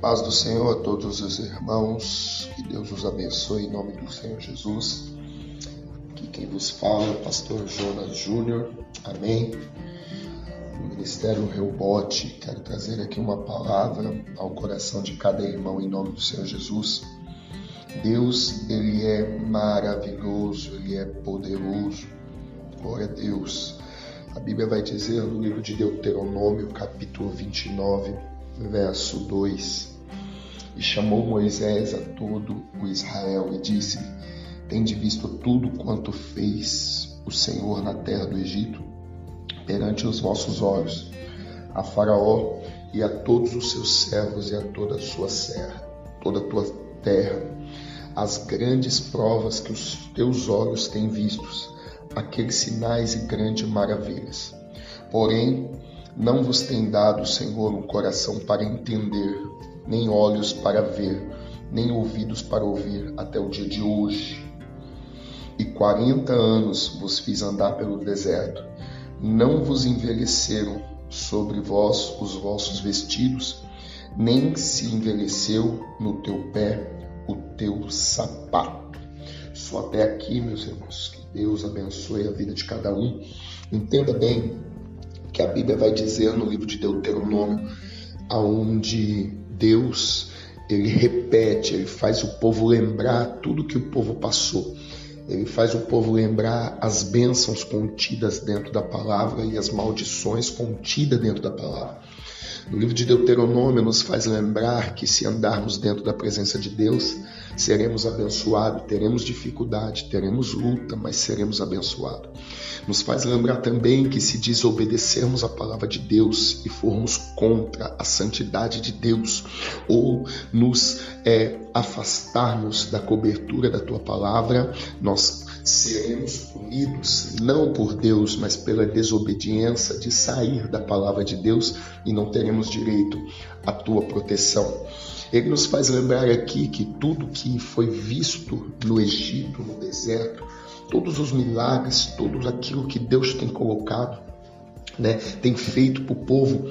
Paz do Senhor a todos os irmãos, que Deus os abençoe em nome do Senhor Jesus. Aqui quem vos fala é o pastor Jonas Júnior, amém. Do Ministério Reubote, quero trazer aqui uma palavra ao coração de cada irmão em nome do Senhor Jesus. Deus, Ele é maravilhoso, Ele é poderoso. Glória a Deus. A Bíblia vai dizer no livro de Deuteronômio, capítulo 29, verso 2 e chamou Moisés a todo o Israel e disse-lhe: Tende visto tudo quanto fez o Senhor na terra do Egito, perante os vossos olhos, a Faraó e a todos os seus servos e a toda a sua serra, toda a tua terra, as grandes provas que os teus olhos têm vistos, aqueles sinais e grandes maravilhas. Porém, não vos tem dado, Senhor, um coração para entender, nem olhos para ver, nem ouvidos para ouvir, até o dia de hoje. E quarenta anos vos fiz andar pelo deserto. Não vos envelheceram sobre vós os vossos vestidos, nem se envelheceu no teu pé o teu sapato. Só até aqui, meus irmãos. Que Deus abençoe a vida de cada um. Entenda bem que a Bíblia vai dizer no livro de Deuteronômio, aonde Deus ele repete, ele faz o povo lembrar tudo que o povo passou. Ele faz o povo lembrar as bênçãos contidas dentro da palavra e as maldições contidas dentro da palavra. No livro de Deuteronômio nos faz lembrar que se andarmos dentro da presença de Deus, seremos abençoados, teremos dificuldade, teremos luta, mas seremos abençoados. Nos faz lembrar também que se desobedecermos a palavra de Deus e formos contra a santidade de Deus, ou nos é, afastarmos da cobertura da tua palavra, nós seremos punidos não por Deus, mas pela desobediência de sair da palavra de Deus e não teremos direito à tua proteção. Ele nos faz lembrar aqui que tudo que foi visto no Egito, no deserto, todos os milagres, tudo aquilo que Deus tem colocado, né, tem feito para o povo,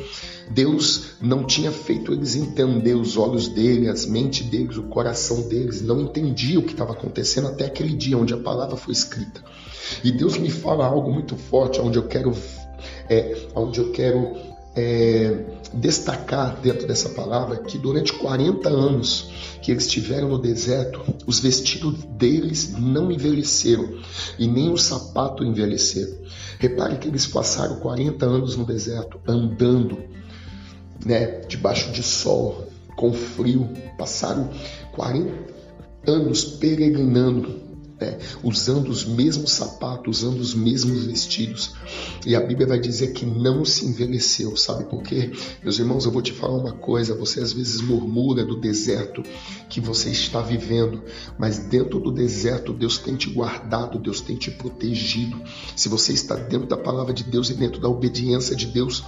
Deus não tinha feito eles entender os olhos dele, as mentes deles, o coração deles, não entendia o que estava acontecendo até aquele dia onde a palavra foi escrita. E Deus me fala algo muito forte, onde eu quero, é, onde eu quero é, destacar dentro dessa palavra que durante 40 anos que eles estiveram no deserto, os vestidos deles não envelheceram e nem o sapato envelheceram. Repare que eles passaram 40 anos no deserto andando, né, debaixo de sol, com frio, passaram 40 anos peregrinando né, usando os mesmos sapatos, usando os mesmos vestidos. E a Bíblia vai dizer que não se envelheceu, sabe por quê? Meus irmãos, eu vou te falar uma coisa: você às vezes murmura do deserto que você está vivendo, mas dentro do deserto Deus tem te guardado, Deus tem te protegido. Se você está dentro da palavra de Deus e dentro da obediência de Deus,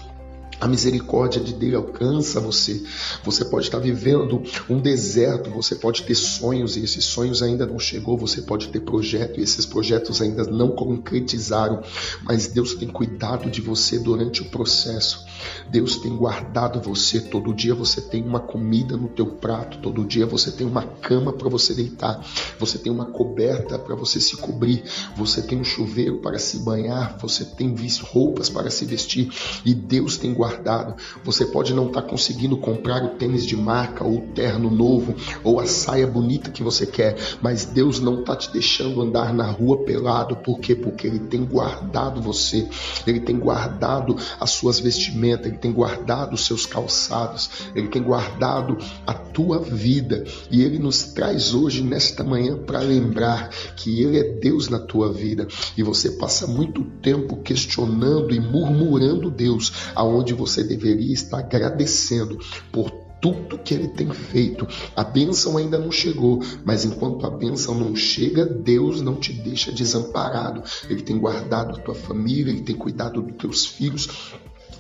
a misericórdia de Deus alcança você. Você pode estar vivendo um deserto, você pode ter sonhos e esses sonhos ainda não chegou, você pode ter projeto e esses projetos ainda não concretizaram, mas Deus tem cuidado de você durante o processo. Deus tem guardado você, todo dia você tem uma comida no teu prato, todo dia você tem uma cama para você deitar, você tem uma coberta para você se cobrir, você tem um chuveiro para se banhar, você tem roupas para se vestir e Deus tem guardado guardado. Você pode não estar tá conseguindo comprar o tênis de marca ou o terno novo ou a saia bonita que você quer, mas Deus não está te deixando andar na rua pelado. Por quê? Porque Ele tem guardado você, Ele tem guardado as suas vestimentas, Ele tem guardado os seus calçados, Ele tem guardado a tua vida e Ele nos traz hoje, nesta manhã, para lembrar que Ele é Deus na tua vida e você passa muito tempo questionando e murmurando Deus aonde você deveria estar agradecendo por tudo que ele tem feito. A bênção ainda não chegou, mas enquanto a bênção não chega, Deus não te deixa desamparado. Ele tem guardado a tua família, ele tem cuidado dos teus filhos.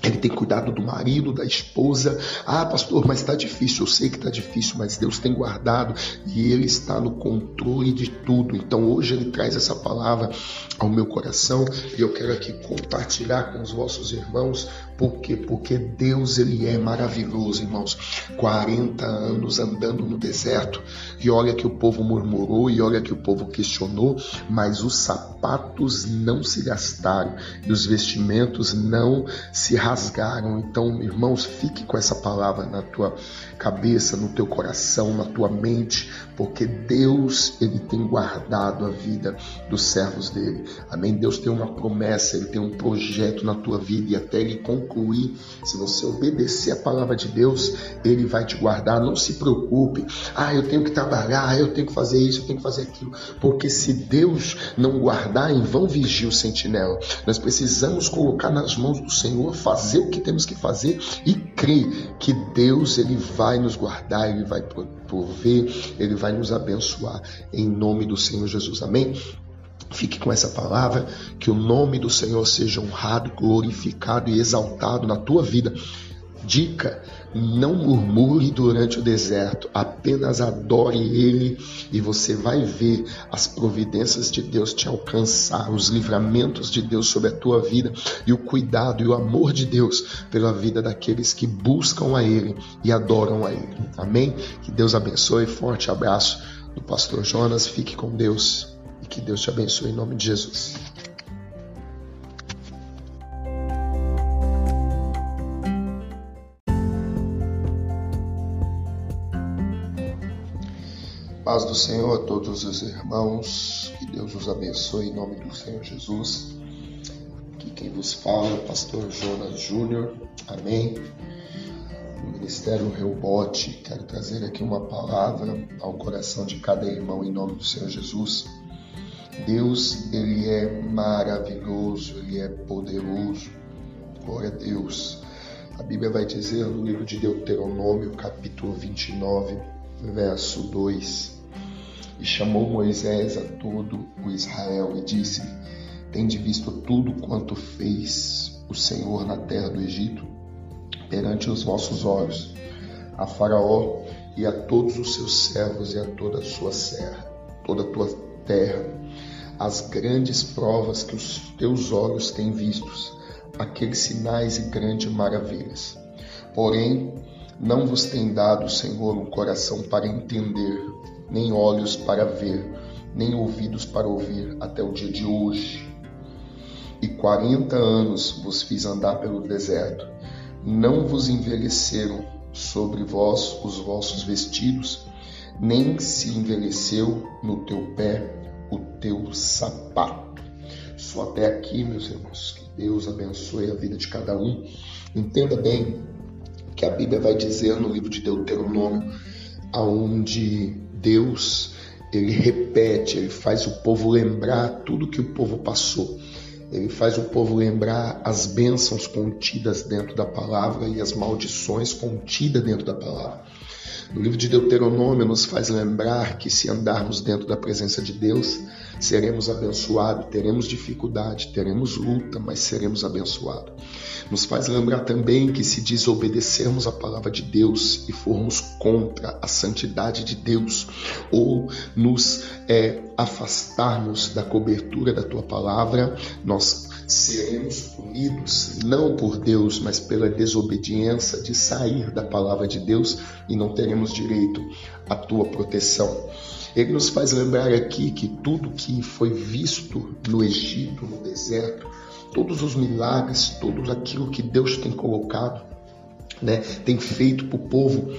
Ele tem cuidado do marido, da esposa. Ah, pastor, mas está difícil. Eu sei que está difícil, mas Deus tem guardado e Ele está no controle de tudo. Então hoje Ele traz essa palavra ao meu coração e eu quero aqui compartilhar com os vossos irmãos. Por quê? Porque Deus ele é maravilhoso, irmãos. 40 anos andando no deserto e olha que o povo murmurou e olha que o povo questionou, mas os sapatos não se gastaram e os vestimentos não se rasgaram. Então, irmãos, fique com essa palavra na tua cabeça, no teu coração, na tua mente, porque Deus ele tem guardado a vida dos servos dele. Amém. Deus tem uma promessa, ele tem um projeto na tua vida e até ele concluir, se você obedecer a palavra de Deus, ele vai te guardar. Não se preocupe. Ah, eu tenho que trabalhar, eu tenho que fazer isso, eu tenho que fazer aquilo, porque se Deus não guardar, em vão vigia o sentinela. Nós precisamos colocar nas mãos do Senhor, fazer o que temos que fazer e crer que Deus ele vai nos guardar, ele vai prover, ele vai nos abençoar em nome do Senhor Jesus. Amém. Fique com essa palavra, que o nome do Senhor seja honrado, glorificado e exaltado na tua vida. Dica: não murmure durante o deserto, apenas adore Ele e você vai ver as providências de Deus te alcançar, os livramentos de Deus sobre a tua vida e o cuidado e o amor de Deus pela vida daqueles que buscam a Ele e adoram a Ele. Amém? Que Deus abençoe. Forte abraço do pastor Jonas. Fique com Deus que Deus te abençoe em nome de Jesus. Paz do Senhor a todos os irmãos, que Deus os abençoe em nome do Senhor Jesus. Aqui quem vos fala é o pastor Jonas Júnior, amém. No Ministério Reubote, quero trazer aqui uma palavra ao coração de cada irmão em nome do Senhor Jesus. Deus, Ele é maravilhoso, Ele é poderoso. Glória a Deus. A Bíblia vai dizer no livro de Deuteronômio, capítulo 29, verso 2: E chamou Moisés a todo o Israel e disse-lhe: Tende visto tudo quanto fez o Senhor na terra do Egito, perante os vossos olhos, a Faraó e a todos os seus servos e a toda a sua serra, toda a tua terra, as grandes provas que os teus olhos têm vistos, aqueles sinais e grandes maravilhas. Porém, não vos tem dado, Senhor, um coração para entender, nem olhos para ver, nem ouvidos para ouvir, até o dia de hoje. E quarenta anos vos fiz andar pelo deserto. Não vos envelheceram sobre vós os vossos vestidos, nem se envelheceu no teu pé teu sapato. Só até aqui, meus irmãos. Que Deus abençoe a vida de cada um. Entenda bem que a Bíblia vai dizer no livro de Deuteronômio, aonde Deus ele repete, ele faz o povo lembrar tudo que o povo passou. Ele faz o povo lembrar as bênçãos contidas dentro da palavra e as maldições contidas dentro da palavra. No livro de Deuteronômio nos faz lembrar que se andarmos dentro da presença de Deus, seremos abençoados, teremos dificuldade, teremos luta, mas seremos abençoados. Nos faz lembrar também que se desobedecermos a palavra de Deus e formos contra a santidade de Deus, ou nos é, afastarmos da cobertura da tua palavra, nós seremos punidos não por Deus, mas pela desobediência de sair da palavra de Deus e não teremos direito à tua proteção. Ele nos faz lembrar aqui que tudo que foi visto no Egito, no deserto, todos os milagres, tudo aquilo que Deus tem colocado, né, tem feito para o povo.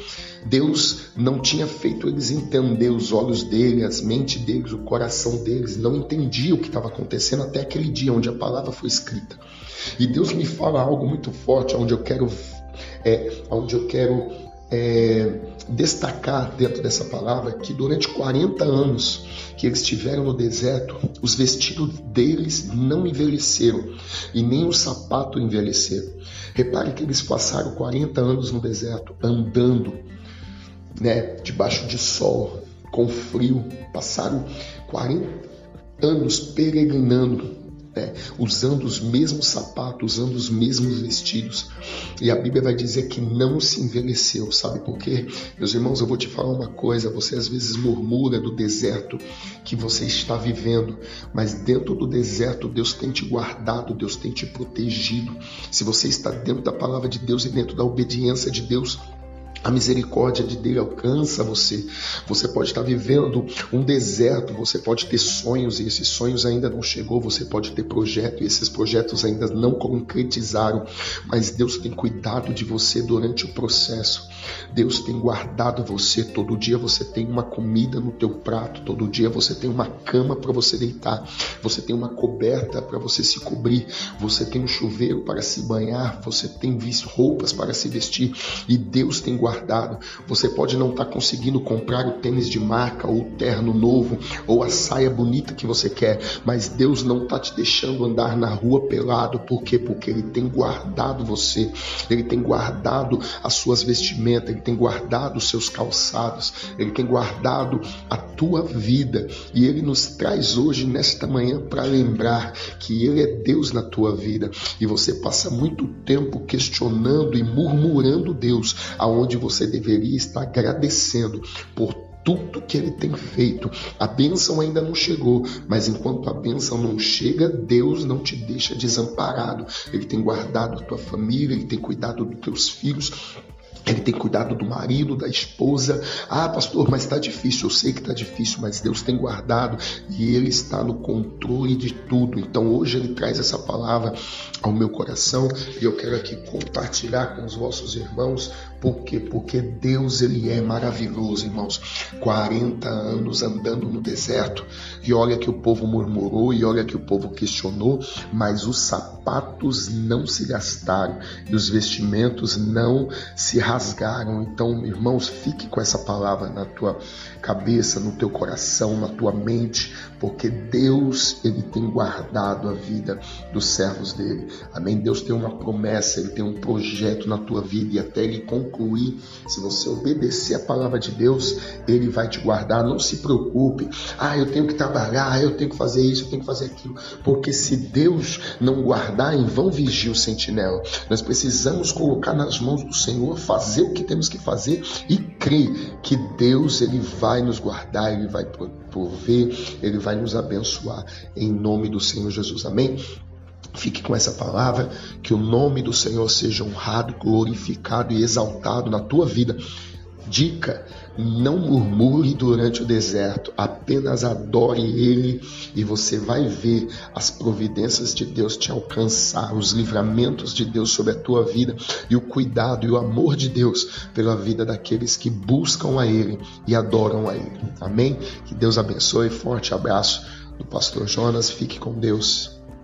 Deus não tinha feito eles entender os olhos deles, as mentes deles, o coração deles, não entendia o que estava acontecendo até aquele dia onde a palavra foi escrita. E Deus me fala algo muito forte, onde eu quero, é, onde eu quero é, destacar dentro dessa palavra que durante 40 anos que eles estiveram no deserto, os vestidos deles não envelheceram e nem o sapato envelheceram. Repare que eles passaram 40 anos no deserto andando, né, debaixo de sol, com frio, passaram 40 anos peregrinando pé, usando os mesmos sapatos, usando os mesmos vestidos. E a Bíblia vai dizer que não se envelheceu, sabe por quê? Meus irmãos, eu vou te falar uma coisa, você às vezes murmura do deserto que você está vivendo, mas dentro do deserto Deus tem te guardado, Deus tem te protegido. Se você está dentro da palavra de Deus e dentro da obediência de Deus, a misericórdia de Deus alcança você. Você pode estar vivendo um deserto, você pode ter sonhos e esses sonhos ainda não chegou, você pode ter projeto e esses projetos ainda não concretizaram, mas Deus tem cuidado de você durante o processo. Deus tem guardado você, todo dia você tem uma comida no teu prato, todo dia você tem uma cama para você deitar, você tem uma coberta para você se cobrir, você tem um chuveiro para se banhar, você tem roupas para se vestir e Deus tem guardado guardado. Você pode não estar tá conseguindo comprar o tênis de marca ou o terno novo ou a saia bonita que você quer, mas Deus não está te deixando andar na rua pelado. Por quê? Porque Ele tem guardado você, Ele tem guardado as suas vestimentas, Ele tem guardado os seus calçados, Ele tem guardado a tua vida e Ele nos traz hoje, nesta manhã, para lembrar que Ele é Deus na tua vida e você passa muito tempo questionando e murmurando Deus aonde você deveria estar agradecendo por tudo que ele tem feito. A bênção ainda não chegou, mas enquanto a bênção não chega, Deus não te deixa desamparado. Ele tem guardado a tua família, ele tem cuidado dos teus filhos, ele tem cuidado do marido, da esposa. Ah, pastor, mas está difícil. Eu sei que está difícil, mas Deus tem guardado e Ele está no controle de tudo. Então hoje Ele traz essa palavra ao meu coração e eu quero aqui compartilhar com os vossos irmãos. Por quê? Porque Deus Ele é maravilhoso, irmãos. 40 anos andando no deserto e olha que o povo murmurou e olha que o povo questionou, mas os sapatos não se gastaram e os vestimentos não se rasgaram. Então, irmãos, fique com essa palavra na tua cabeça, no teu coração, na tua mente, porque Deus, ele tem guardado a vida dos servos dele. Amém? Deus tem uma promessa, ele tem um projeto na tua vida e até ele concluir, se você obedecer a palavra de Deus, ele vai te guardar. Não se preocupe. Ah, eu tenho que trabalhar, eu tenho que fazer isso, eu tenho que fazer aquilo, porque se Deus não guardar, em vão vigia o sentinela. Nós precisamos colocar nas mãos do Senhor, fazer o que temos que fazer e crer que Deus ele vai nos guardar, ele vai prover, ele vai nos abençoar em nome do Senhor Jesus. Amém. Fique com essa palavra, que o nome do Senhor seja honrado, glorificado e exaltado na tua vida Dica: não murmure durante o deserto, apenas adore Ele e você vai ver as providências de Deus te alcançar, os livramentos de Deus sobre a tua vida e o cuidado e o amor de Deus pela vida daqueles que buscam a Ele e adoram a Ele. Amém? Que Deus abençoe. Forte abraço do pastor Jonas. Fique com Deus